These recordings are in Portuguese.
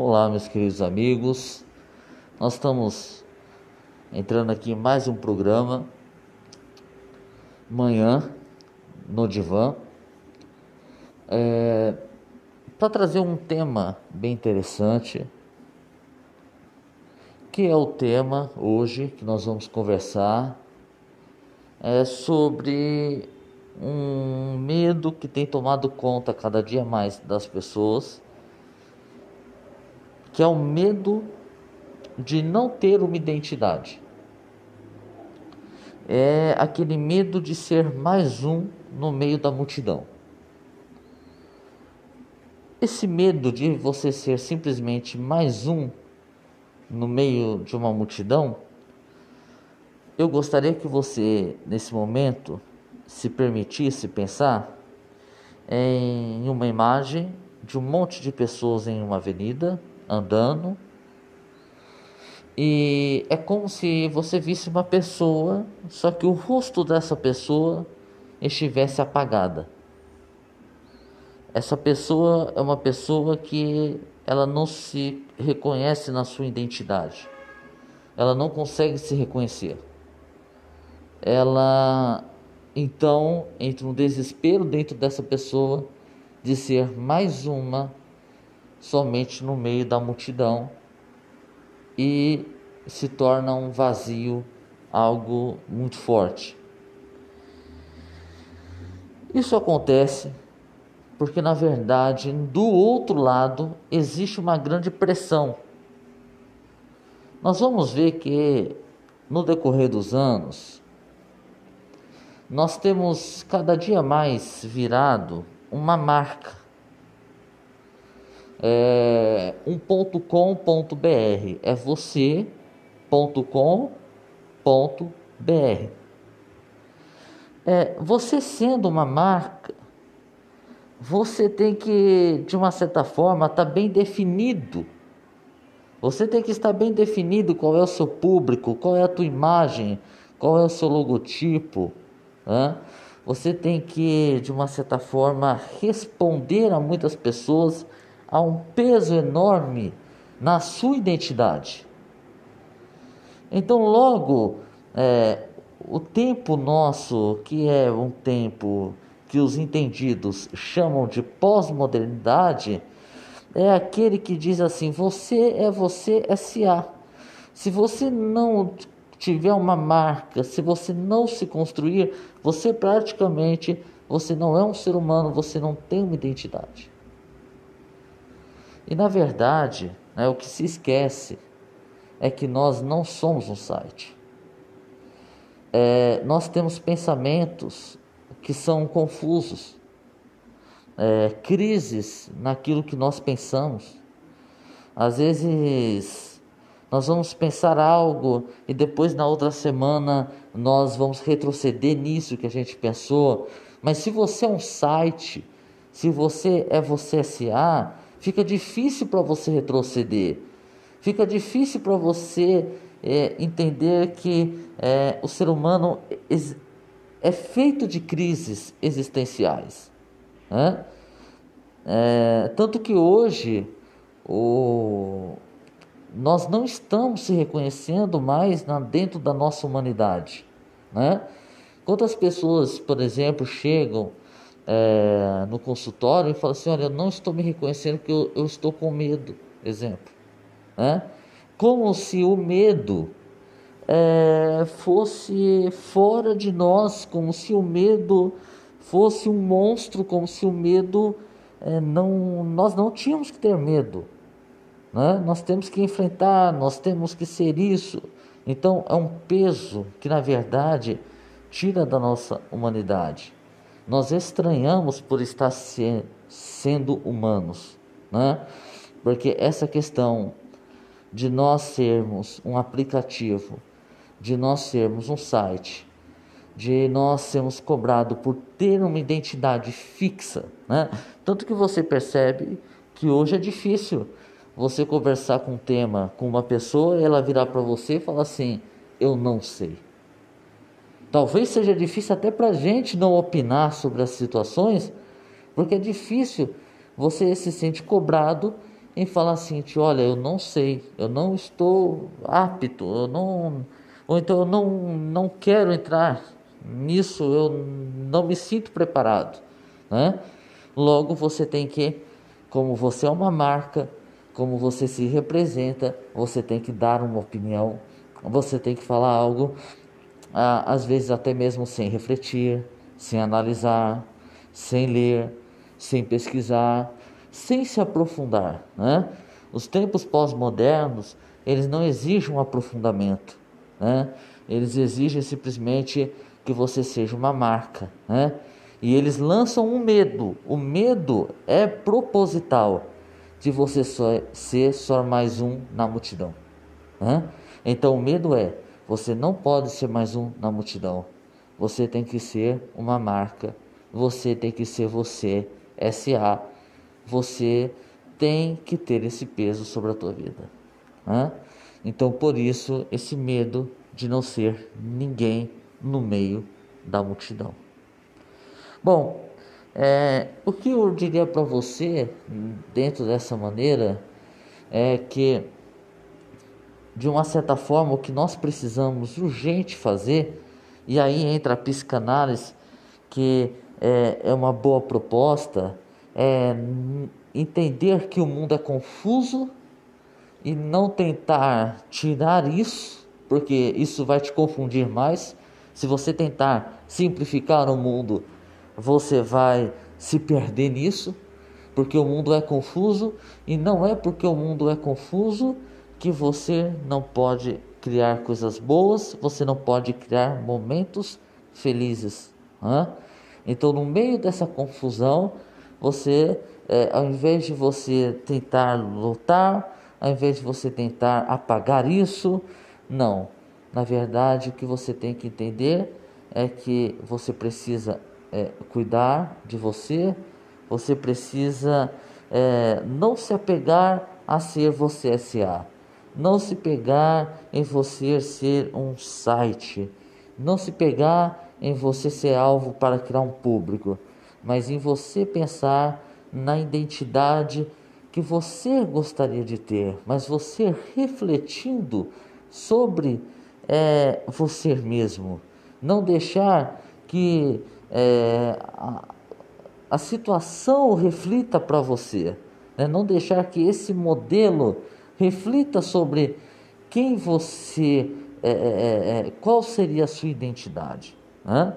Olá, meus queridos amigos. Nós estamos entrando aqui em mais um programa. Manhã no Divã. É, para trazer um tema bem interessante, que é o tema hoje que nós vamos conversar é sobre um medo que tem tomado conta cada dia mais das pessoas que é o medo de não ter uma identidade. É aquele medo de ser mais um no meio da multidão. Esse medo de você ser simplesmente mais um no meio de uma multidão, eu gostaria que você, nesse momento, se permitisse pensar em uma imagem de um monte de pessoas em uma avenida andando. E é como se você visse uma pessoa, só que o rosto dessa pessoa estivesse apagada. Essa pessoa é uma pessoa que ela não se reconhece na sua identidade. Ela não consegue se reconhecer. Ela então entra um desespero dentro dessa pessoa de ser mais uma somente no meio da multidão e se torna um vazio algo muito forte. Isso acontece porque, na verdade, do outro lado existe uma grande pressão. Nós vamos ver que no decorrer dos anos, nós temos cada dia mais virado uma marca é, um ponto com ponto br é você ponto com ponto br é, você sendo uma marca você tem que de uma certa forma estar tá bem definido. Você tem que estar bem definido qual é o seu público qual é a tua imagem qual é o seu logotipo né? você tem que de uma certa forma responder a muitas pessoas há um peso enorme na sua identidade. Então, logo, é, o tempo nosso, que é um tempo que os entendidos chamam de pós-modernidade, é aquele que diz assim: você é você SA. Se você não tiver uma marca, se você não se construir, você praticamente você não é um ser humano, você não tem uma identidade. E na verdade, né, o que se esquece é que nós não somos um site. É, nós temos pensamentos que são confusos, é, crises naquilo que nós pensamos. Às vezes nós vamos pensar algo e depois na outra semana nós vamos retroceder nisso que a gente pensou. Mas se você é um site, se você é você SA, fica difícil para você retroceder, fica difícil para você é, entender que é, o ser humano é feito de crises existenciais. Né? É, tanto que hoje o, nós não estamos se reconhecendo mais na, dentro da nossa humanidade. Né? Quantas pessoas, por exemplo, chegam é, no consultório e fala assim: Olha, eu não estou me reconhecendo que eu, eu estou com medo. Exemplo. Né? Como se o medo é, fosse fora de nós, como se o medo fosse um monstro, como se o medo é, não. Nós não tínhamos que ter medo. Né? Nós temos que enfrentar, nós temos que ser isso. Então é um peso que, na verdade, tira da nossa humanidade nós estranhamos por estar se, sendo humanos, né? Porque essa questão de nós sermos um aplicativo, de nós sermos um site, de nós sermos cobrados por ter uma identidade fixa, né? Tanto que você percebe que hoje é difícil você conversar com um tema com uma pessoa e ela virar para você e falar assim: "Eu não sei". Talvez seja difícil até para a gente não opinar sobre as situações, porque é difícil você se sente cobrado em falar assim, olha, eu não sei, eu não estou apto, eu não, ou então eu não, não quero entrar nisso, eu não me sinto preparado, né? Logo você tem que, como você é uma marca, como você se representa, você tem que dar uma opinião, você tem que falar algo, às vezes até mesmo sem refletir, sem analisar, sem ler, sem pesquisar, sem se aprofundar. Né? Os tempos pós-modernos, eles não exigem um aprofundamento. Né? Eles exigem simplesmente que você seja uma marca. Né? E eles lançam um medo. O medo é proposital de você só, ser só mais um na multidão. Né? Então o medo é: você não pode ser mais um na multidão. Você tem que ser uma marca. Você tem que ser você, SA você tem que ter esse peso sobre a tua vida. Né? Então, por isso, esse medo de não ser ninguém no meio da multidão. Bom, é, o que eu diria para você, dentro dessa maneira, é que, de uma certa forma, o que nós precisamos urgente fazer, e aí entra a psicanálise, que é, é uma boa proposta, é, entender que o mundo é confuso e não tentar tirar isso, porque isso vai te confundir mais. Se você tentar simplificar o mundo, você vai se perder nisso, porque o mundo é confuso e não é porque o mundo é confuso que você não pode criar coisas boas, você não pode criar momentos felizes. Hein? Então, no meio dessa confusão, você, é, ao invés de você tentar lutar, ao invés de você tentar apagar isso, não. Na verdade, o que você tem que entender é que você precisa é, cuidar de você, você precisa é, não se apegar a ser você SA, não se pegar em você ser um site, não se pegar em você ser alvo para criar um público mas em você pensar na identidade que você gostaria de ter, mas você refletindo sobre é, você mesmo. Não deixar que é, a, a, situação reflita para você. Né? Não deixar que esse modelo reflita sobre quem você é, é, é, é qual seria a sua identidade. Né?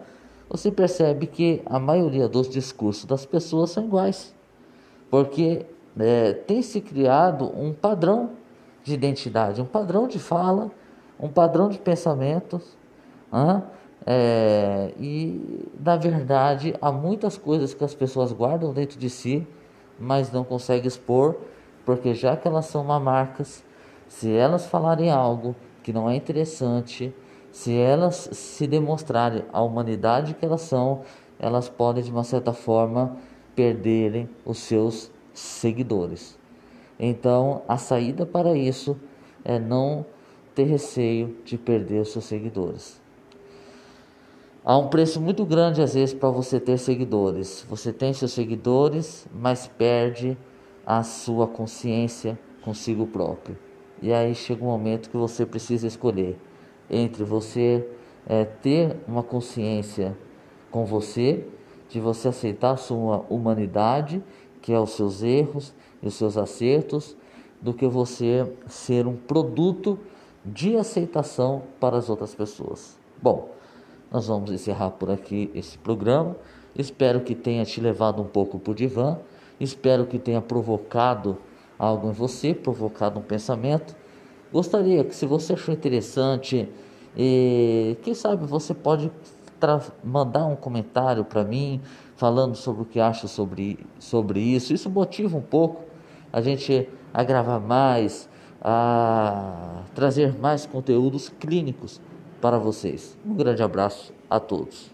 você percebe que a maioria dos discursos das pessoas são iguais, porque é, tem se criado um padrão de identidade, um padrão de fala, um padrão de pensamentos, é, e na verdade há muitas coisas que as pessoas guardam dentro de si, mas não conseguem expor, porque já que elas são marcas, se elas falarem algo que não é interessante, se elas se demonstrarem a humanidade que elas são, elas podem de uma certa forma perderem os seus seguidores. Então, a saída para isso é não ter receio de perder os seus seguidores. Há um preço muito grande às vezes para você ter seguidores. Você tem seus seguidores, mas perde a sua consciência consigo próprio. E aí chega um momento que você precisa escolher entre você é, ter uma consciência com você, de você aceitar a sua humanidade, que é os seus erros e os seus acertos, do que você ser um produto de aceitação para as outras pessoas. Bom, nós vamos encerrar por aqui esse programa. Espero que tenha te levado um pouco por divã. Espero que tenha provocado algo em você, provocado um pensamento. Gostaria que, se você achou interessante, e, quem sabe você pode mandar um comentário para mim falando sobre o que acha sobre, sobre isso. Isso motiva um pouco a gente a gravar mais, a trazer mais conteúdos clínicos para vocês. Um grande abraço a todos.